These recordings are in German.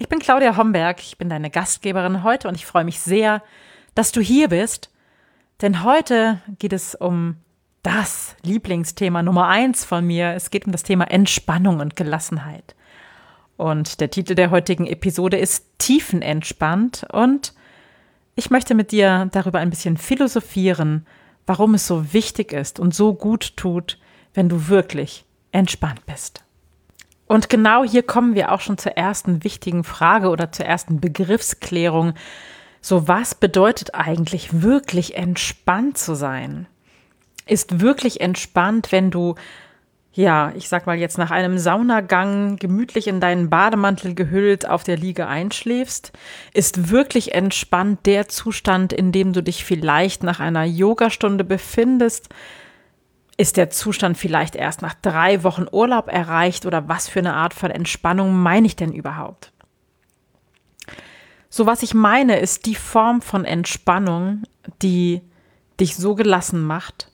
Ich bin Claudia Homberg, ich bin deine Gastgeberin heute und ich freue mich sehr, dass du hier bist, denn heute geht es um das Lieblingsthema Nummer eins von mir. Es geht um das Thema Entspannung und Gelassenheit. Und der Titel der heutigen Episode ist Tiefenentspannt und ich möchte mit dir darüber ein bisschen philosophieren, warum es so wichtig ist und so gut tut, wenn du wirklich entspannt bist. Und genau hier kommen wir auch schon zur ersten wichtigen Frage oder zur ersten Begriffsklärung. So, was bedeutet eigentlich wirklich entspannt zu sein? Ist wirklich entspannt, wenn du, ja, ich sag mal jetzt nach einem Saunagang gemütlich in deinen Bademantel gehüllt auf der Liege einschläfst? Ist wirklich entspannt der Zustand, in dem du dich vielleicht nach einer Yogastunde befindest? Ist der Zustand vielleicht erst nach drei Wochen Urlaub erreicht oder was für eine Art von Entspannung meine ich denn überhaupt? So was ich meine, ist die Form von Entspannung, die dich so gelassen macht,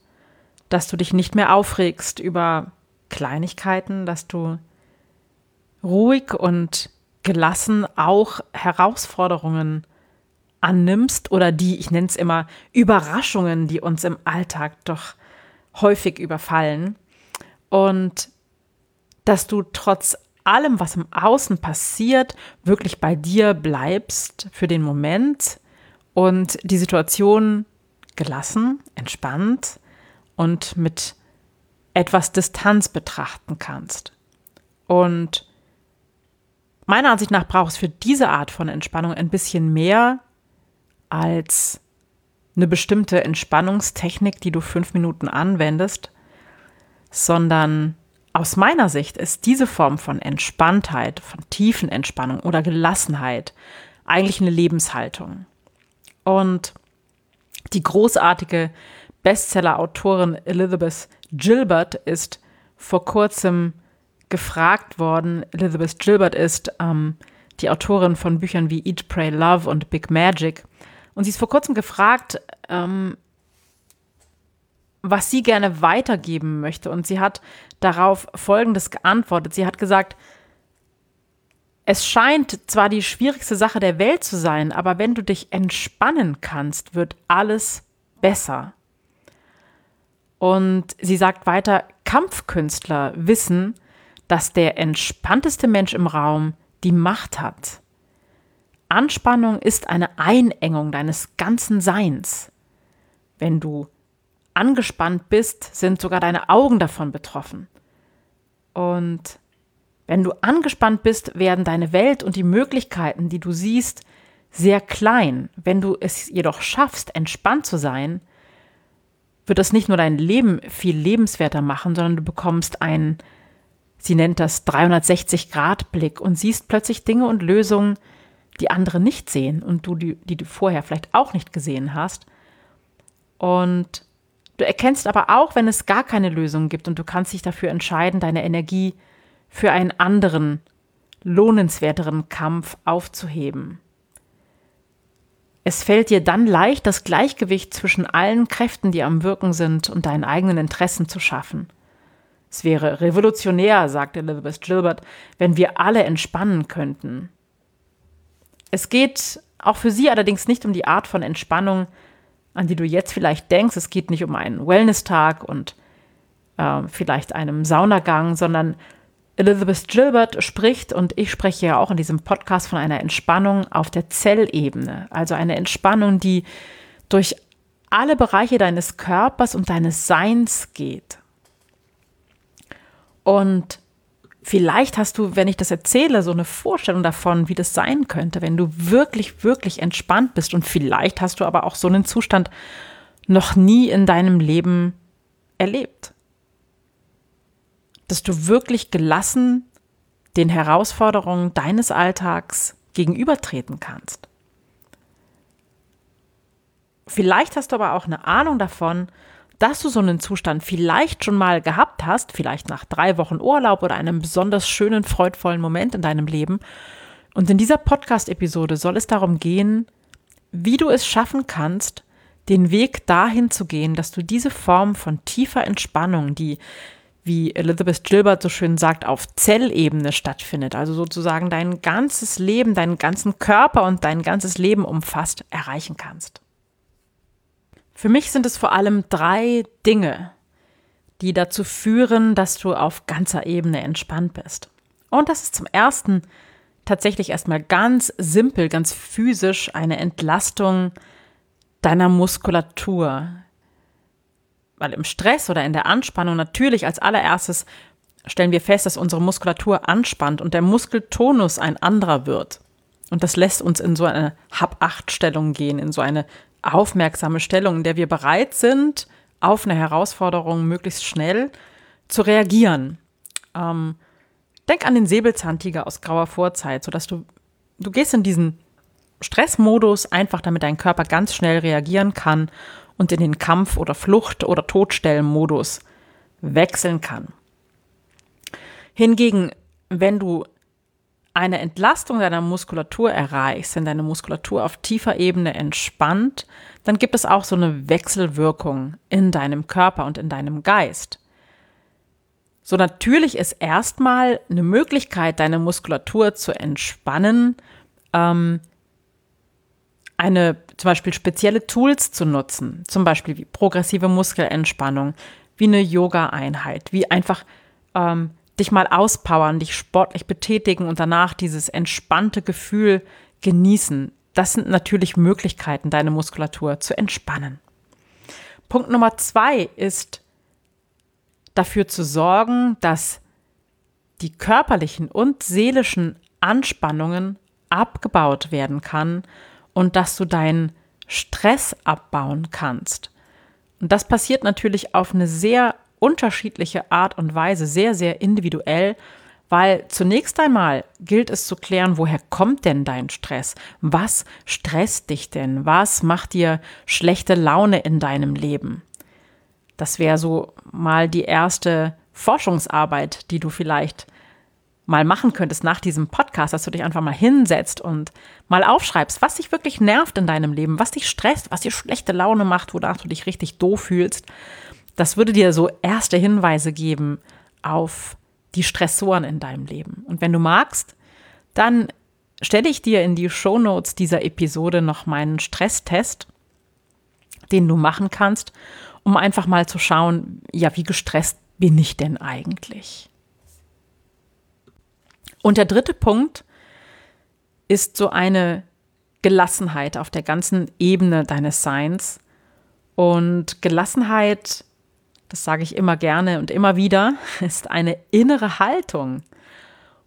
dass du dich nicht mehr aufregst über Kleinigkeiten, dass du ruhig und gelassen auch Herausforderungen annimmst oder die, ich nenne es immer, Überraschungen, die uns im Alltag doch häufig überfallen. Und dass du trotz allem, was im Außen passiert, wirklich bei dir bleibst für den Moment und die Situation gelassen, entspannt und mit etwas Distanz betrachten kannst. Und meiner Ansicht nach braucht es für diese Art von Entspannung ein bisschen mehr als eine bestimmte Entspannungstechnik, die du fünf Minuten anwendest, sondern aus meiner Sicht ist diese Form von Entspanntheit, von tiefen Entspannung oder Gelassenheit eigentlich eine Lebenshaltung. Und die großartige Bestseller-Autorin Elizabeth Gilbert ist vor kurzem gefragt worden. Elizabeth Gilbert ist ähm, die Autorin von Büchern wie Eat, Pray, Love und Big Magic. Und sie ist vor kurzem gefragt, ähm, was sie gerne weitergeben möchte. Und sie hat darauf Folgendes geantwortet. Sie hat gesagt, es scheint zwar die schwierigste Sache der Welt zu sein, aber wenn du dich entspannen kannst, wird alles besser. Und sie sagt weiter, Kampfkünstler wissen, dass der entspannteste Mensch im Raum die Macht hat. Anspannung ist eine Einengung deines ganzen Seins. Wenn du angespannt bist, sind sogar deine Augen davon betroffen. Und wenn du angespannt bist, werden deine Welt und die Möglichkeiten, die du siehst, sehr klein. Wenn du es jedoch schaffst, entspannt zu sein, wird das nicht nur dein Leben viel lebenswerter machen, sondern du bekommst einen, sie nennt das 360-Grad-Blick und siehst plötzlich Dinge und Lösungen, die andere nicht sehen und du, die, die du vorher vielleicht auch nicht gesehen hast. Und du erkennst aber auch, wenn es gar keine Lösung gibt und du kannst dich dafür entscheiden, deine Energie für einen anderen, lohnenswerteren Kampf aufzuheben. Es fällt dir dann leicht, das Gleichgewicht zwischen allen Kräften, die am Wirken sind, und deinen eigenen Interessen zu schaffen. Es wäre revolutionär, sagte Elizabeth Gilbert, wenn wir alle entspannen könnten. Es geht auch für sie allerdings nicht um die Art von Entspannung, an die du jetzt vielleicht denkst. Es geht nicht um einen Wellness-Tag und äh, vielleicht einem Saunagang, sondern Elizabeth Gilbert spricht und ich spreche ja auch in diesem Podcast von einer Entspannung auf der Zellebene. Also eine Entspannung, die durch alle Bereiche deines Körpers und deines Seins geht. Und Vielleicht hast du, wenn ich das erzähle, so eine Vorstellung davon, wie das sein könnte, wenn du wirklich, wirklich entspannt bist. Und vielleicht hast du aber auch so einen Zustand noch nie in deinem Leben erlebt. Dass du wirklich gelassen den Herausforderungen deines Alltags gegenübertreten kannst. Vielleicht hast du aber auch eine Ahnung davon, dass du so einen Zustand vielleicht schon mal gehabt hast, vielleicht nach drei Wochen Urlaub oder einem besonders schönen, freudvollen Moment in deinem Leben. Und in dieser Podcast-Episode soll es darum gehen, wie du es schaffen kannst, den Weg dahin zu gehen, dass du diese Form von tiefer Entspannung, die, wie Elizabeth Gilbert so schön sagt, auf Zellebene stattfindet, also sozusagen dein ganzes Leben, deinen ganzen Körper und dein ganzes Leben umfasst, erreichen kannst. Für mich sind es vor allem drei Dinge, die dazu führen, dass du auf ganzer Ebene entspannt bist. Und das ist zum ersten tatsächlich erstmal ganz simpel, ganz physisch eine Entlastung deiner Muskulatur. Weil im Stress oder in der Anspannung natürlich als allererstes stellen wir fest, dass unsere Muskulatur anspannt und der Muskeltonus ein anderer wird. Und das lässt uns in so eine Hab-Acht-Stellung gehen, in so eine aufmerksame Stellung, in der wir bereit sind, auf eine Herausforderung möglichst schnell zu reagieren. Ähm, denk an den Säbelzahntiger aus grauer Vorzeit, sodass du, du gehst in diesen Stressmodus, einfach damit dein Körper ganz schnell reagieren kann und in den Kampf- oder Flucht- oder Todstellenmodus wechseln kann. Hingegen, wenn du eine Entlastung deiner Muskulatur erreichst, wenn deine Muskulatur auf tiefer Ebene entspannt, dann gibt es auch so eine Wechselwirkung in deinem Körper und in deinem Geist. So natürlich ist erstmal eine Möglichkeit, deine Muskulatur zu entspannen, ähm, eine zum Beispiel spezielle Tools zu nutzen, zum Beispiel wie progressive Muskelentspannung, wie eine Yoga-Einheit, wie einfach ähm, dich mal auspowern, dich sportlich betätigen und danach dieses entspannte Gefühl genießen. Das sind natürlich Möglichkeiten, deine Muskulatur zu entspannen. Punkt Nummer zwei ist dafür zu sorgen, dass die körperlichen und seelischen Anspannungen abgebaut werden kann und dass du deinen Stress abbauen kannst. Und das passiert natürlich auf eine sehr unterschiedliche Art und Weise, sehr, sehr individuell, weil zunächst einmal gilt es zu klären, woher kommt denn dein Stress? Was stresst dich denn? Was macht dir schlechte Laune in deinem Leben? Das wäre so mal die erste Forschungsarbeit, die du vielleicht mal machen könntest nach diesem Podcast, dass du dich einfach mal hinsetzt und mal aufschreibst, was dich wirklich nervt in deinem Leben, was dich stresst, was dir schlechte Laune macht, wonach du dich richtig doof fühlst das würde dir so erste Hinweise geben auf die Stressoren in deinem Leben. Und wenn du magst, dann stelle ich dir in die Show Notes dieser Episode noch meinen Stresstest, den du machen kannst, um einfach mal zu schauen, ja, wie gestresst bin ich denn eigentlich? Und der dritte Punkt ist so eine Gelassenheit auf der ganzen Ebene deines Seins. Und Gelassenheit das sage ich immer gerne und immer wieder, ist eine innere Haltung.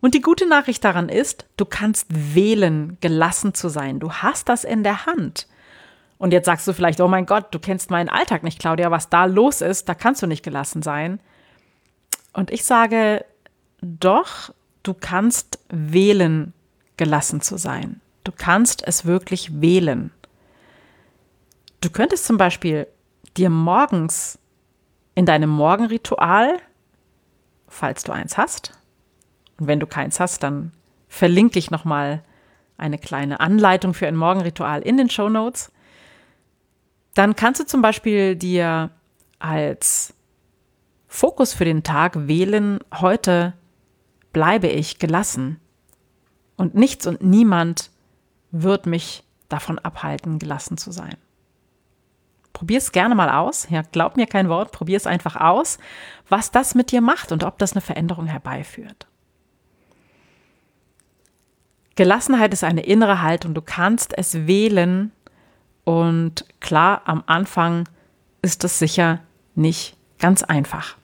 Und die gute Nachricht daran ist, du kannst wählen, gelassen zu sein. Du hast das in der Hand. Und jetzt sagst du vielleicht, oh mein Gott, du kennst meinen Alltag nicht, Claudia, was da los ist, da kannst du nicht gelassen sein. Und ich sage, doch, du kannst wählen, gelassen zu sein. Du kannst es wirklich wählen. Du könntest zum Beispiel dir morgens in deinem Morgenritual, falls du eins hast. Und wenn du keins hast, dann verlinke ich nochmal eine kleine Anleitung für ein Morgenritual in den Show Notes. Dann kannst du zum Beispiel dir als Fokus für den Tag wählen, heute bleibe ich gelassen. Und nichts und niemand wird mich davon abhalten, gelassen zu sein. Probier es gerne mal aus. Ja, glaub mir kein Wort, probier es einfach aus, was das mit dir macht und ob das eine Veränderung herbeiführt. Gelassenheit ist eine innere Haltung. Du kannst es wählen. Und klar, am Anfang ist es sicher nicht ganz einfach.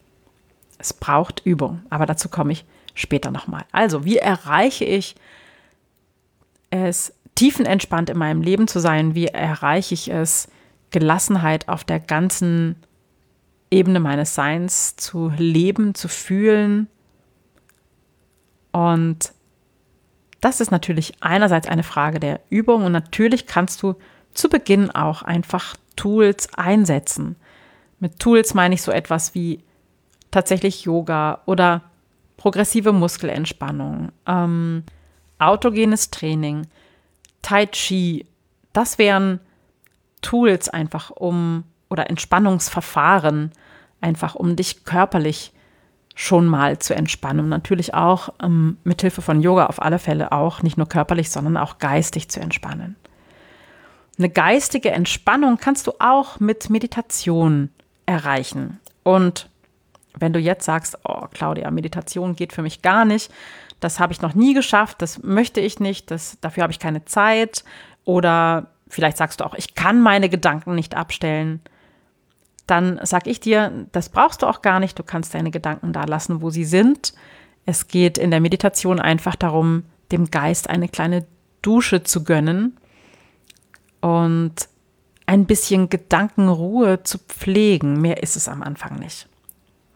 Es braucht Übung, aber dazu komme ich später nochmal. Also, wie erreiche ich es, tiefenentspannt in meinem Leben zu sein? Wie erreiche ich es, Gelassenheit auf der ganzen Ebene meines Seins zu leben, zu fühlen. Und das ist natürlich einerseits eine Frage der Übung und natürlich kannst du zu Beginn auch einfach Tools einsetzen. Mit Tools meine ich so etwas wie tatsächlich Yoga oder progressive Muskelentspannung, ähm, autogenes Training, Tai Chi. Das wären Tools einfach um oder Entspannungsverfahren einfach um dich körperlich schon mal zu entspannen. Und natürlich auch ähm, mit Hilfe von Yoga auf alle Fälle auch nicht nur körperlich, sondern auch geistig zu entspannen. Eine geistige Entspannung kannst du auch mit Meditation erreichen. Und wenn du jetzt sagst, oh Claudia, Meditation geht für mich gar nicht, das habe ich noch nie geschafft, das möchte ich nicht, das, dafür habe ich keine Zeit. Oder vielleicht sagst du auch, ich kann meine Gedanken nicht abstellen. Dann sage ich dir, das brauchst du auch gar nicht, du kannst deine Gedanken da lassen, wo sie sind. Es geht in der Meditation einfach darum, dem Geist eine kleine Dusche zu gönnen und ein bisschen Gedankenruhe zu pflegen. Mehr ist es am Anfang nicht.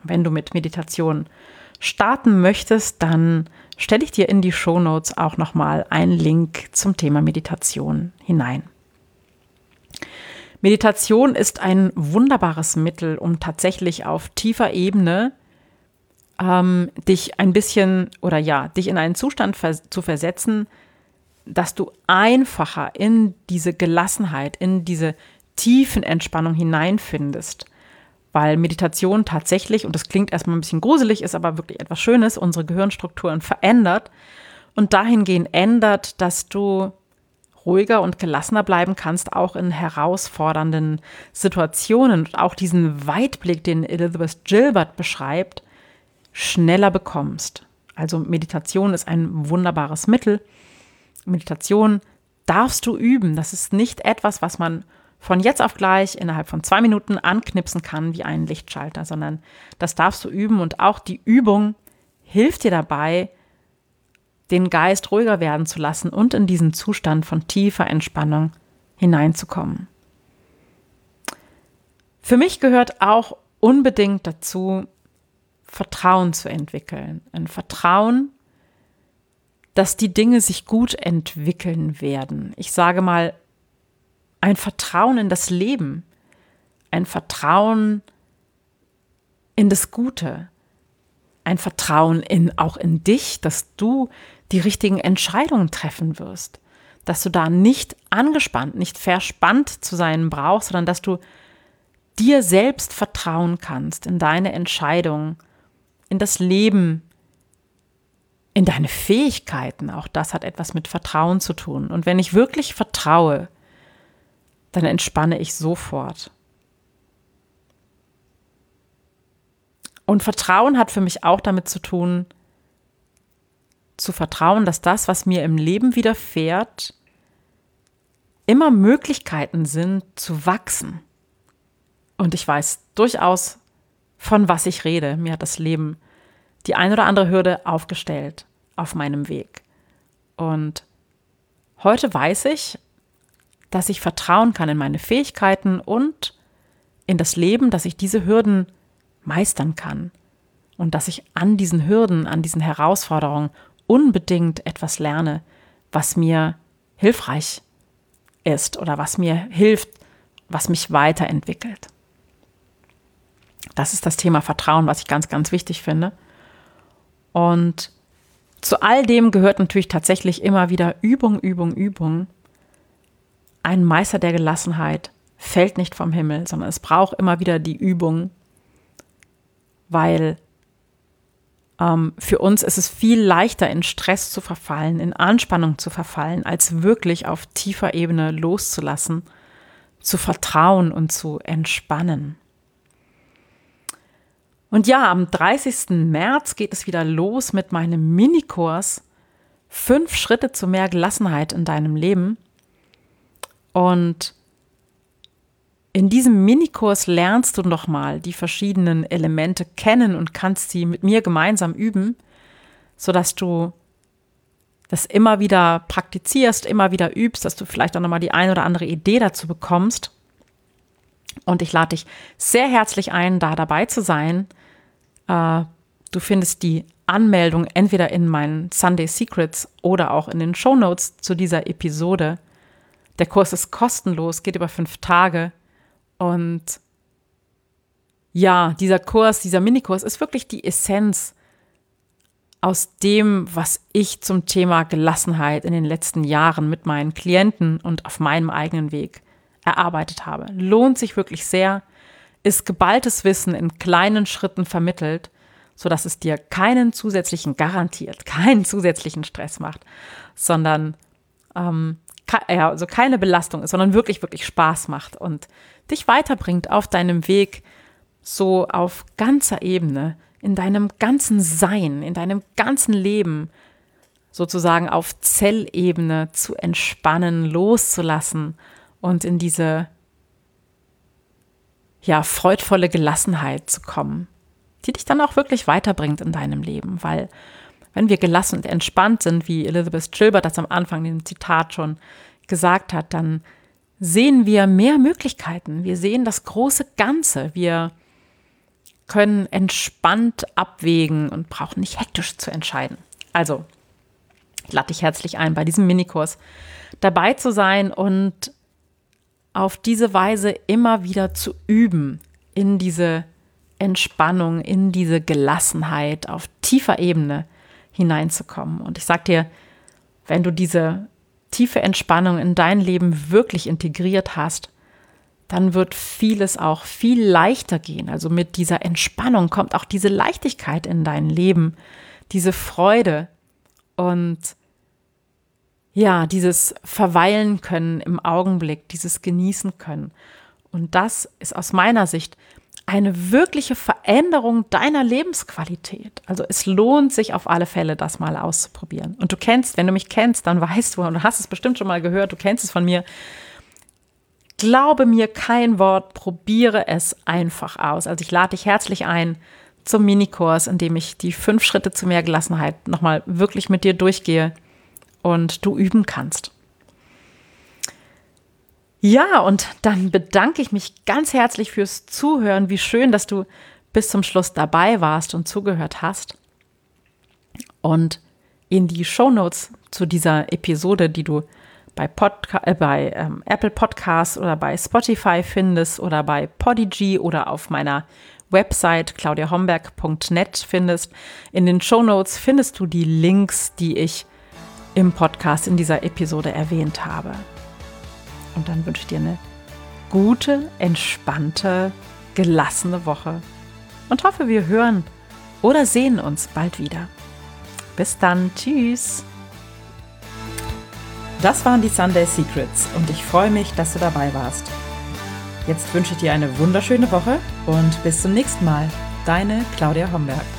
Wenn du mit Meditation starten möchtest, dann stelle ich dir in die Show Notes auch nochmal einen Link zum Thema Meditation hinein. Meditation ist ein wunderbares Mittel, um tatsächlich auf tiefer Ebene ähm, dich ein bisschen oder ja, dich in einen Zustand vers zu versetzen, dass du einfacher in diese Gelassenheit, in diese tiefen Entspannung hineinfindest. Weil Meditation tatsächlich, und das klingt erstmal ein bisschen gruselig, ist aber wirklich etwas Schönes, unsere Gehirnstrukturen verändert und dahingehend ändert, dass du ruhiger und gelassener bleiben kannst, auch in herausfordernden Situationen und auch diesen Weitblick, den Elizabeth Gilbert beschreibt, schneller bekommst. Also Meditation ist ein wunderbares Mittel. Meditation darfst du üben. Das ist nicht etwas, was man von jetzt auf gleich innerhalb von zwei Minuten anknipsen kann wie einen Lichtschalter, sondern das darfst du üben und auch die Übung hilft dir dabei, den Geist ruhiger werden zu lassen und in diesen Zustand von tiefer Entspannung hineinzukommen. Für mich gehört auch unbedingt dazu, Vertrauen zu entwickeln. Ein Vertrauen, dass die Dinge sich gut entwickeln werden. Ich sage mal, ein Vertrauen in das Leben, ein Vertrauen in das Gute, ein Vertrauen in auch in dich, dass du die richtigen Entscheidungen treffen wirst, dass du da nicht angespannt, nicht verspannt zu sein brauchst, sondern dass du dir selbst vertrauen kannst in deine Entscheidungen, in das Leben, in deine Fähigkeiten. Auch das hat etwas mit Vertrauen zu tun. Und wenn ich wirklich vertraue, dann entspanne ich sofort. Und Vertrauen hat für mich auch damit zu tun, zu vertrauen, dass das, was mir im Leben widerfährt, immer Möglichkeiten sind zu wachsen. Und ich weiß durchaus, von was ich rede. Mir hat das Leben die ein oder andere Hürde aufgestellt auf meinem Weg. Und heute weiß ich, dass ich vertrauen kann in meine Fähigkeiten und in das Leben, dass ich diese Hürden meistern kann und dass ich an diesen Hürden, an diesen Herausforderungen unbedingt etwas lerne, was mir hilfreich ist oder was mir hilft, was mich weiterentwickelt. Das ist das Thema Vertrauen, was ich ganz, ganz wichtig finde. Und zu all dem gehört natürlich tatsächlich immer wieder Übung, Übung, Übung ein Meister der Gelassenheit fällt nicht vom Himmel, sondern es braucht immer wieder die Übung, weil ähm, für uns ist es viel leichter, in Stress zu verfallen, in Anspannung zu verfallen, als wirklich auf tiefer Ebene loszulassen, zu vertrauen und zu entspannen. Und ja, am 30. März geht es wieder los mit meinem Minikurs Fünf Schritte zu mehr Gelassenheit in deinem Leben. Und in diesem Minikurs lernst du nochmal die verschiedenen Elemente kennen und kannst sie mit mir gemeinsam üben, sodass du das immer wieder praktizierst, immer wieder übst, dass du vielleicht auch nochmal die ein oder andere Idee dazu bekommst. Und ich lade dich sehr herzlich ein, da dabei zu sein. Äh, du findest die Anmeldung entweder in meinen Sunday Secrets oder auch in den Show Notes zu dieser Episode. Der Kurs ist kostenlos, geht über fünf Tage und ja, dieser Kurs, dieser Minikurs ist wirklich die Essenz aus dem, was ich zum Thema Gelassenheit in den letzten Jahren mit meinen Klienten und auf meinem eigenen Weg erarbeitet habe. Lohnt sich wirklich sehr, ist geballtes Wissen in kleinen Schritten vermittelt, sodass es dir keinen zusätzlichen garantiert, keinen zusätzlichen Stress macht, sondern ähm, ja, also keine Belastung ist, sondern wirklich, wirklich Spaß macht und dich weiterbringt auf deinem Weg so auf ganzer Ebene, in deinem ganzen Sein, in deinem ganzen Leben, sozusagen auf Zellebene zu entspannen, loszulassen und in diese ja, freudvolle Gelassenheit zu kommen, die dich dann auch wirklich weiterbringt in deinem Leben, weil wenn wir gelassen und entspannt sind, wie Elizabeth Gilbert das am Anfang in dem Zitat schon gesagt hat, dann sehen wir mehr Möglichkeiten. Wir sehen das große Ganze. Wir können entspannt abwägen und brauchen nicht hektisch zu entscheiden. Also, ich lade dich herzlich ein, bei diesem Minikurs dabei zu sein und auf diese Weise immer wieder zu üben, in diese Entspannung, in diese Gelassenheit auf tiefer Ebene hineinzukommen. Und ich sage dir, wenn du diese tiefe Entspannung in dein Leben wirklich integriert hast, dann wird vieles auch viel leichter gehen. Also mit dieser Entspannung kommt auch diese Leichtigkeit in dein Leben, diese Freude und ja, dieses Verweilen können im Augenblick, dieses Genießen können. Und das ist aus meiner Sicht eine wirkliche Veränderung deiner Lebensqualität. Also es lohnt sich auf alle Fälle, das mal auszuprobieren. Und du kennst, wenn du mich kennst, dann weißt du, und du hast es bestimmt schon mal gehört, du kennst es von mir, Glaube mir kein Wort, probiere es einfach aus. Also ich lade dich herzlich ein zum Minikurs, in dem ich die fünf Schritte zu mehr Gelassenheit nochmal wirklich mit dir durchgehe und du üben kannst. Ja, und dann bedanke ich mich ganz herzlich fürs Zuhören. Wie schön, dass du bis zum Schluss dabei warst und zugehört hast. Und in die Show Notes zu dieser Episode, die du bei, Podca äh, bei ähm, Apple Podcasts oder bei Spotify findest oder bei Podigy oder auf meiner Website claudiahomberg.net findest. In den Show findest du die Links, die ich im Podcast in dieser Episode erwähnt habe. Und dann wünsche ich dir eine gute, entspannte, gelassene Woche und hoffe, wir hören oder sehen uns bald wieder. Bis dann, tschüss. Das waren die Sunday Secrets und ich freue mich, dass du dabei warst. Jetzt wünsche ich dir eine wunderschöne Woche und bis zum nächsten Mal. Deine Claudia Homberg.